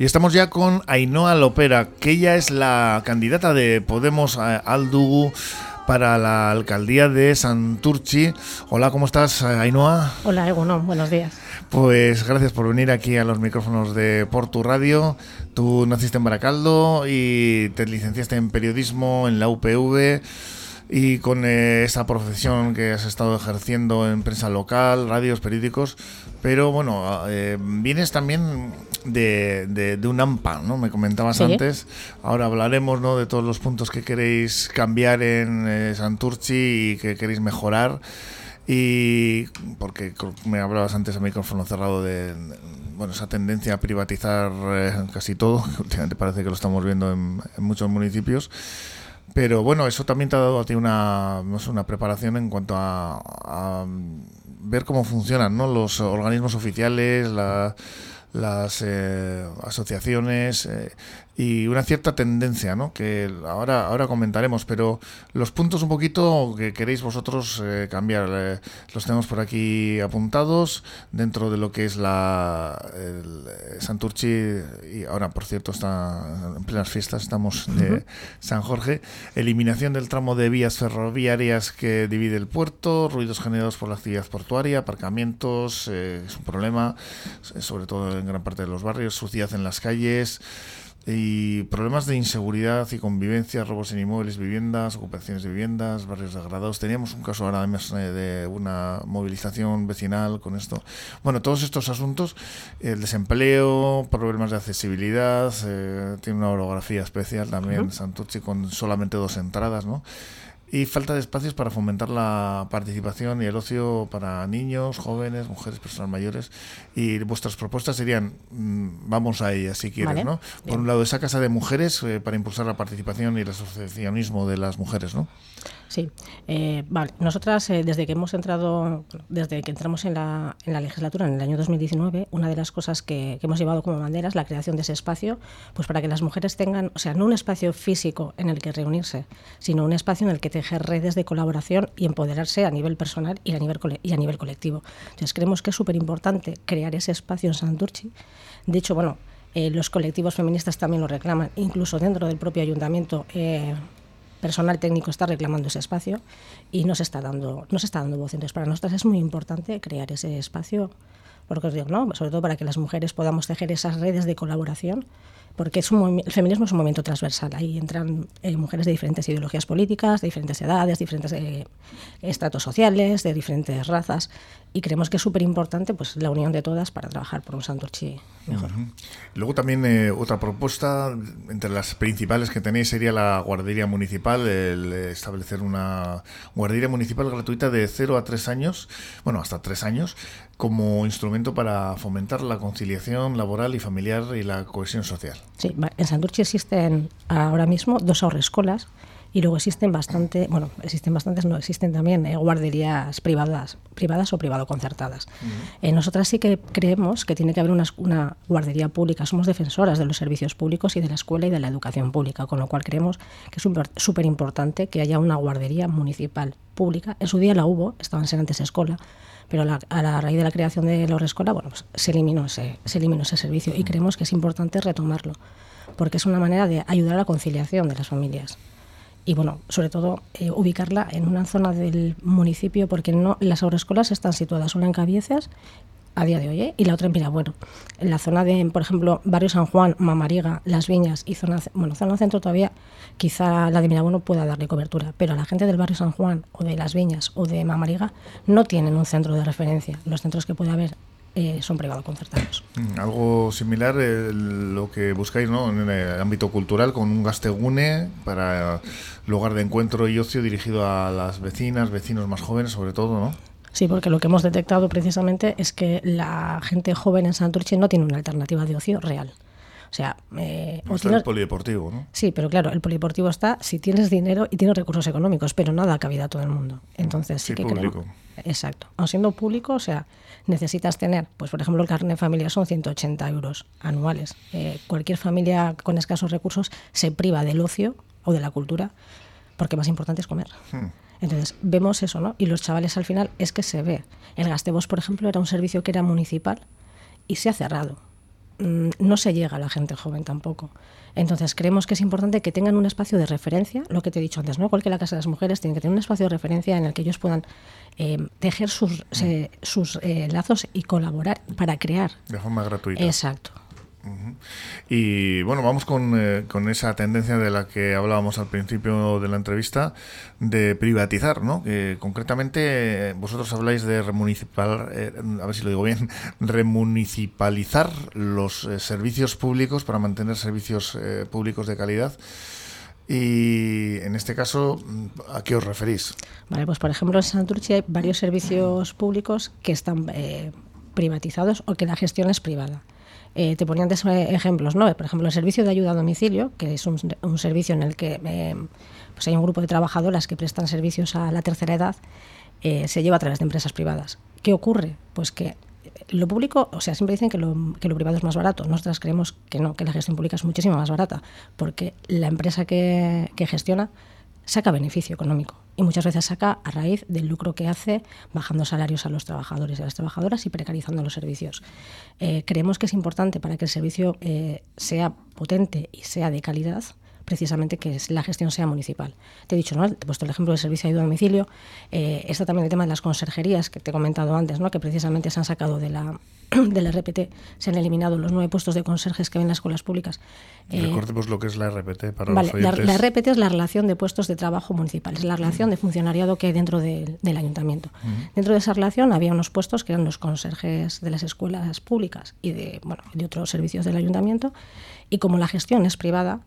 Y estamos ya con Ainhoa Lopera, que ella es la candidata de Podemos eh, Aldugu para la alcaldía de Santurchi. Hola, ¿cómo estás, Ainhoa? Hola, Egunon, buenos días. Pues gracias por venir aquí a los micrófonos de Portu Radio. Tú naciste en Baracaldo y te licenciaste en periodismo en la UPV y con eh, esa profesión que has estado ejerciendo en prensa local, radios, periódicos, pero bueno, eh, vienes también de, de, un AMPA, ¿no? Me comentabas antes. Ahora hablaremos ¿no? de todos los puntos que queréis cambiar en eh, Santurchi y que queréis mejorar. Y porque me hablabas antes a micrófono cerrado de, bueno, esa tendencia a privatizar casi todo, últimamente parece que lo estamos viendo en, en muchos municipios. Pero bueno, eso también te ha dado a ti una, una preparación en cuanto a, ver cómo funcionan ¿no? los organismos oficiales, las eh, asociaciones, eh, y una cierta tendencia, ¿no? Que ahora, ahora comentaremos, pero los puntos un poquito que queréis vosotros eh, cambiar, eh, los tenemos por aquí apuntados dentro de lo que es la el, eh, Santurchi y ahora, por cierto, está en plenas fiestas, estamos de San Jorge, eliminación del tramo de vías ferroviarias que divide el puerto, ruidos generados por la actividad portuaria, aparcamientos, es un problema, sobre todo en gran parte de los barrios, suciedad en las calles, y problemas de inseguridad y convivencia, robos en inmuebles, viviendas, ocupaciones de viviendas, barrios degradados. Teníamos un caso ahora además eh, de una movilización vecinal con esto. Bueno, todos estos asuntos, el desempleo, problemas de accesibilidad, eh, tiene una orografía especial también, Santurchi, con solamente dos entradas, ¿no? Y falta de espacios para fomentar la participación y el ocio para niños, jóvenes, mujeres, personas mayores. Y vuestras propuestas serían, mm, vamos a ellas si quieres, ¿no? Por un lado, esa casa de mujeres eh, para impulsar la participación y el asociacionismo de las mujeres, ¿no? Sí, eh, vale. Nosotras, eh, desde que hemos entrado, desde que entramos en la, en la legislatura en el año 2019, una de las cosas que, hemos llevado como bandera es la creación de ese espacio, pues para que las mujeres tengan, o sea, no un espacio físico en el que reunirse, sino un espacio en el que tejer redes de colaboración y empoderarse a nivel personal y a nivel, y a nivel colectivo. Entonces, creemos que es súper importante crear ese espacio en Santurchi. De hecho, bueno, eh, los colectivos feministas también lo reclaman, incluso dentro del propio ayuntamiento personal técnico está reclamando ese espacio y no se está dando, no se está dando voz. Entonces, para nosotras es muy importante crear ese espacio, porque os digo, ¿no? sobre todo para que las mujeres podamos tejer esas redes de colaboración porque es un, el feminismo es un movimiento transversal. Ahí entran eh, mujeres de diferentes ideologías políticas, de diferentes edades, diferentes eh, estratos sociales, de diferentes razas, y creemos que es súper importante pues, la unión de todas para trabajar por un Santurchi mejor. Luego también eh, otra propuesta, entre las principales que tenéis, sería la guardería municipal, el establecer una guardería municipal gratuita de 0 a 3 años, bueno, hasta 3 años, como instrumento para fomentar la conciliación laboral y familiar y la cohesión social. Sí, en Santurce existen ahora mismo dos ahorrescolas y luego existen bastante, bueno, existen bastantes, no existen también eh, guarderías privadas, privadas o privado concertadas. Eh, nosotras sí que creemos que tiene que haber una, una, guardería pública. Somos defensoras de los servicios públicos y de la escuela y de la educación pública, con lo cual creemos que es súper importante que haya una guardería municipal pública. En su día la hubo, estaban en antes escuela, pero a la raíz de la creación de la escuela, bueno, pues se eliminó ese, se eliminó ese servicio y creemos que es importante retomarlo, porque es una manera de ayudar a la conciliación de las familias y bueno, sobre todo eh, ubicarla en una zona del municipio porque no las agroescuelas están situadas una en Cabieces a día de hoy ¿eh? y la otra en bueno En la zona de, por ejemplo, Barrio San Juan, Mamariga, Las Viñas y zona, bueno, zona centro todavía quizá la de Mirabueno pueda darle cobertura, pero a la gente del Barrio San Juan o de Las Viñas o de Mamariga no tienen un centro de referencia. Los centros que puede haber eh, son privados concertados. Mm, algo similar eh, lo que buscáis ¿no? en el ámbito cultural con un gastegune para lugar de encuentro y ocio dirigido a las vecinas, vecinos más jóvenes sobre todo, ¿no? Sí, porque lo que hemos detectado precisamente es que la gente joven en Santurce no tiene una alternativa de ocio real. O sea, eh, el polideportivo, ¿no? Sí, pero claro, el polideportivo está si tienes dinero y tienes recursos económicos, pero nada cabida a todo el mundo. Entonces sí, que público. Exacto. Aun siendo público, o sea, necesitas tener, pues por ejemplo, el carnet de familia son 180 euros anuales. Eh, cualquier familia con escasos recursos se priva del ocio o de la cultura porque más importante es comer. Hmm. Entonces, vemos eso, ¿no? Y los chavales al final es que se ve. El Gastebos, por ejemplo, era un servicio que era municipal y se ha cerrado. Mm, no se llega a la gente joven tampoco. Entonces creemos que es importante que tengan un espacio de referencia, lo que te he dicho antes, ¿no? Igual que la Casa de las Mujeres tiene que tener un espacio de referencia en el que ellos puedan eh, tejer sus, sus eh, lazos y colaborar para crear. De forma gratuita. Exacto. Y bueno, vamos con, con, esa tendencia de la que hablábamos al principio de la entrevista, de privatizar, ¿no? Que concretamente vosotros habláis de remunicipal, eh, a ver si lo digo bien, remunicipalizar los eh, servicios públicos para mantener servicios eh, públicos de calidad. Y en este caso, ¿a qué os referís? Vale, pues por ejemplo en Santurce hay varios servicios públicos que están privatizados o que la gestión es privada. Eh, te ponía antes eh, ejemplos, ¿no? Por ejemplo, el servicio de ayuda a domicilio, que es un, servicio en el que eh, pues hay un grupo de trabajadoras que prestan servicios a la tercera edad, se lleva a través de empresas privadas. ¿Qué ocurre? Pues que lo público, o sea, siempre dicen que lo, que lo privado es más barato. Nosotras creemos que no, que la gestión pública es muchísimo más barata, porque la empresa que gestiona saca beneficio económico y muchas veces saca a raíz del lucro que hace bajando salarios a los trabajadores y a las trabajadoras y precarizando los servicios. Eh, creemos que es importante para que el servicio eh, sea potente y sea de calidad precisamente que la gestión sea municipal. Te he dicho, ¿no? Te he puesto el ejemplo del servicio de ayuda a domicilio. Eh, está también el tema de las conserjerías, que te he comentado antes, ¿no? que precisamente se han sacado de la, del RPT, se han eliminado los nueve puestos de conserjes que ven las escuelas públicas. Eh, Recordemos lo que es la RPT para los oyentes. La, RPT es la relación de puestos de trabajo municipales, es la relación de funcionariado que hay dentro del ayuntamiento. Dentro de esa relación había unos puestos que eran los conserjes de las escuelas públicas y de, bueno, de otros servicios del ayuntamiento, y como la gestión es privada,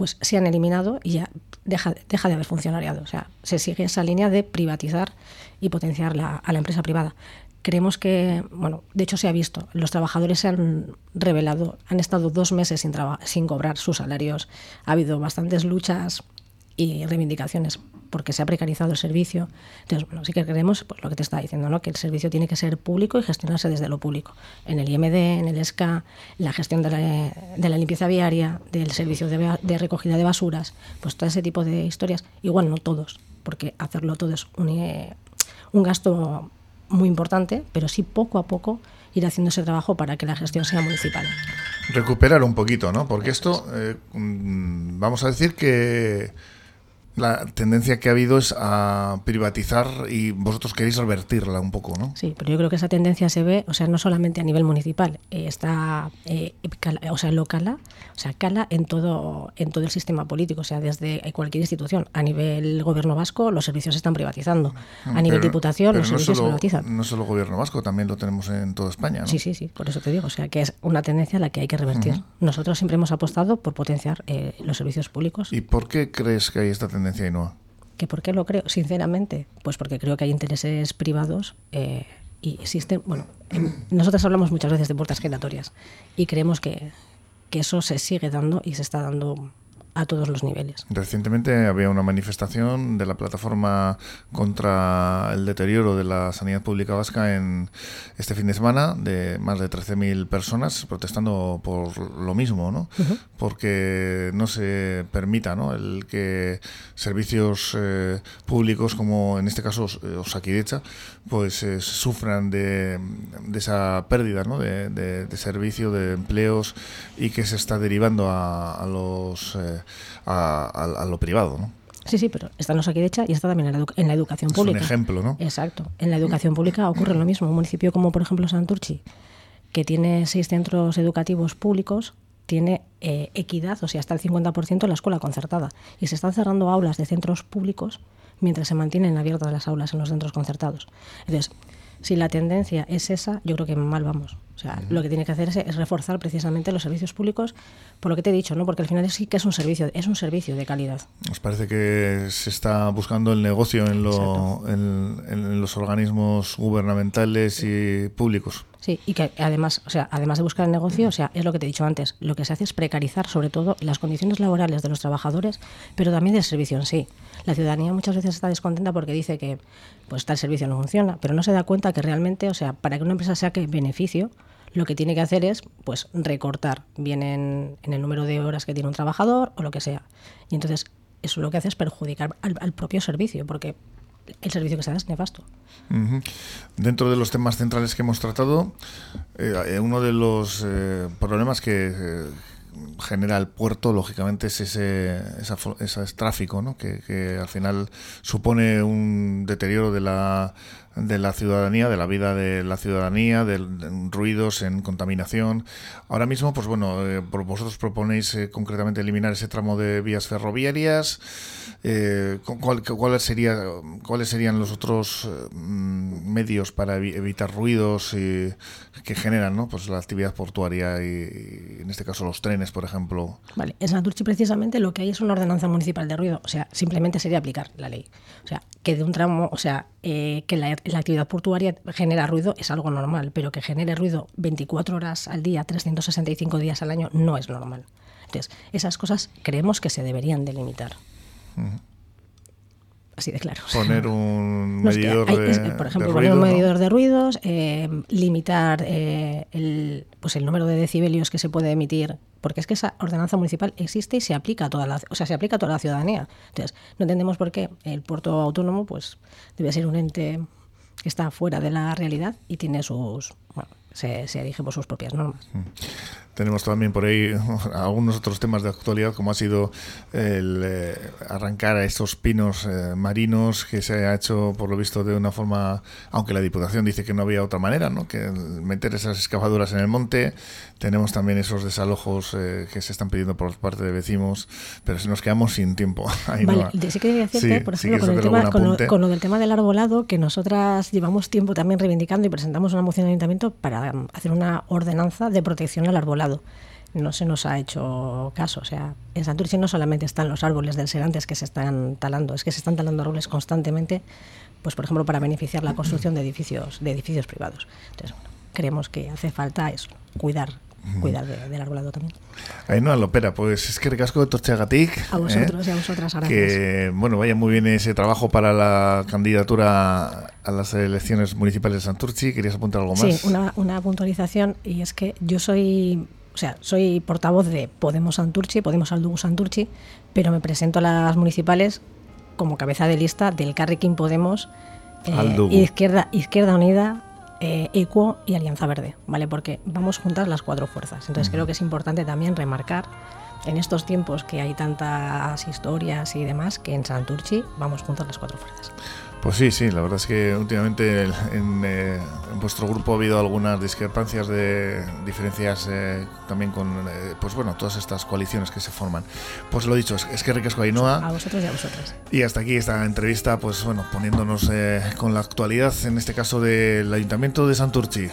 pues se han eliminado y ya deja, deja de haber funcionariado. O sea, se sigue esa línea de privatizar y potenciar a la empresa privada. Creemos que, bueno, de hecho se ha visto, los trabajadores se han revelado, han estado dos meses sin, sin cobrar sus salarios, ha habido bastantes luchas y reivindicaciones porque se ha precarizado el servicio. Entonces, bueno, sí que creemos pues, lo que te estaba diciendo, ¿no? que el servicio tiene que ser público y gestionarse desde lo público. En el IMD, en el ESCA, la gestión de la, de la limpieza viaria, del servicio de, de, recogida de basuras, pues todo ese tipo de historias. Igual no todos, porque hacerlo todo es un, eh, un gasto muy importante, pero sí poco a poco ir haciendo ese trabajo para que la gestión sea municipal. Recuperar un poquito, ¿no? Porque esto, eh, mm, vamos a decir que la tendencia que ha habido es a privatizar y vosotros queréis revertirla un poco, ¿no? Sí, pero yo creo que esa tendencia se ve, o sea, no solamente a nivel municipal, eh, está, eh, o sea, local, o sea, cala en todo, en todo el sistema político, o sea, desde cualquier institución. A nivel gobierno vasco, los servicios se están privatizando. A nivel diputación, los servicios se privatizan. No solo gobierno vasco, también lo tenemos en toda España, ¿no? Sí, sí, sí, por eso te digo, o sea, que es una tendencia a la que hay que revertir. Nosotros siempre hemos apostado por potenciar eh, los servicios públicos. ¿Y por qué crees que hay esta tendencia? ¿Que ¿Por qué lo creo? Sinceramente, pues porque creo que hay intereses privados eh, y existen, bueno, nosotros hablamos muchas veces de puertas giratorias y creemos que, que eso se sigue dando y se está dando a todos los niveles. Recientemente había una manifestación de la plataforma contra el deterioro de la sanidad pública vasca en este fin de semana de más de 13.000 personas protestando por lo mismo, ¿no? Porque no se permita, ¿no? El que servicios eh, públicos como en este caso Osakidecha pues eh, sufran de, esa pérdida, ¿no? De, servicio, de empleos y que se está derivando a, los eh, a, lo privado, ¿no? Sí, sí, pero está en hecha y está también en la, en la educación pública. Es un ejemplo, ¿no? Exacto. En la educación pública ocurre lo mismo. Un municipio como, por ejemplo, Santurchi, que tiene seis centros educativos públicos, tiene eh, equidad, o sea, hasta el 50% en la escuela concertada. Y se están cerrando aulas de centros públicos mientras se mantienen abiertas las aulas en los centros concertados. Entonces, si la tendencia es esa, yo creo que mal vamos. O sea, lo que tiene que hacer es, reforzar precisamente los servicios públicos, por lo que te he dicho, ¿no? Porque al final sí que es un servicio, es un servicio de calidad. Nos parece que se está buscando el negocio en, en los organismos gubernamentales y públicos. Sí, y que además, o sea, además de buscar el negocio, o sea, es lo que te he dicho antes, lo que se hace es precarizar sobre todo las condiciones laborales de los trabajadores, pero también del servicio en sí. La ciudadanía muchas veces está descontenta porque dice que pues tal servicio no funciona, pero no se da cuenta que realmente, o sea, para que una empresa saque beneficio, lo que tiene que hacer es pues recortar bien en, el número de horas que tiene un trabajador o lo que sea. Y entonces eso lo que hace es perjudicar al propio servicio, porque el servicio que se da es nefasto. Dentro de los temas centrales que hemos tratado, eh, uno de los eh, problemas que genera el puerto, lógicamente, es ese, ese tráfico, ¿no? que, que al final supone un deterioro de la de la ciudadanía, de la vida de la ciudadanía, de, ruidos, en contaminación. Ahora mismo, pues bueno, eh, vosotros proponéis eh, concretamente eliminar ese tramo de vías ferroviarias. Eh, ¿cuál, sería, ¿Cuáles serían los otros mm, medios para evitar ruidos que generan ¿no? pues la actividad portuaria y, en este caso los trenes, por ejemplo? Vale, en Santurchi precisamente lo que hay es una ordenanza municipal de ruido, o sea, simplemente sería aplicar la ley. O sea, que de un tramo, o sea, que la la actividad portuaria genera ruido es algo normal, pero que genere ruido 24 horas al día, 365 días al año, no es normal. Entonces, esas cosas creemos que se deberían delimitar. Así de claro. Poner un medidor de Por ejemplo, poner un medidor de ruidos, eh, limitar eh, el, pues el número de decibelios que se puede emitir porque es que esa ordenanza municipal existe y se aplica a toda la, o sea, se aplica a toda la ciudadanía. Entonces, no entendemos por qué el puerto autónomo pues debe ser un ente está fuera de la realidad y tiene sus, bueno, se, se por sus propias normas. Mm. Tenemos también por ahí algunos otros temas de actualidad, como ha sido el eh, arrancar a estos pinos eh, marinos, que se ha hecho, por lo visto, de una forma, aunque la Diputación dice que no había otra manera, ¿no? que meter esas excavadoras en el monte. Tenemos también esos desalojos eh, que se están pidiendo por parte de vecinos, pero si nos quedamos sin tiempo. vale, sí que decirte, por ejemplo, con, el tema, con, lo, del tema del arbolado, que nosotras llevamos tiempo también reivindicando y presentamos una moción de ayuntamiento para hacer una ordenanza de protección al arbolado no se nos ha hecho caso. O sea, en Santurce no solamente están los árboles del Serantes que se están talando, es que se están talando árboles constantemente, pues por ejemplo para beneficiar la construcción de edificios, de edificios privados. Entonces, creemos que hace falta eso, cuidar cuidar del arbolado también. Ahí no, Lopera, pues es que recasco de Torchagatic. A vosotros y a vosotras, gracias. Que, bueno, vaya muy bien ese trabajo para la candidatura a las elecciones municipales de Santurchi. ¿Querías apuntar algo más? Sí, una, una puntualización, y es que yo soy sea, soy portavoz de Podemos Santurchi, Podemos Aldugu Santurchi, pero me presento a las municipales como cabeza de lista del Carrequín Podemos, eh, Izquierda, Izquierda Unida, eh, Equo y Alianza Verde, ¿vale? Porque vamos juntas las cuatro fuerzas. Entonces creo que es importante también remarcar en estos tiempos que hay tantas historias y demás que en Santurchi vamos juntas las cuatro fuerzas. Pues sí, sí, la verdad es que últimamente en, eh, vuestro grupo ha habido algunas discrepancias de diferencias eh, también con, eh, pues bueno, todas estas coaliciones que se forman. Pues lo dicho, es, que ricasco Ainhoa. A vosotros y a vosotras. Y hasta aquí esta entrevista, pues bueno, poniéndonos con la actualidad, en este caso del Ayuntamiento de Santurchi.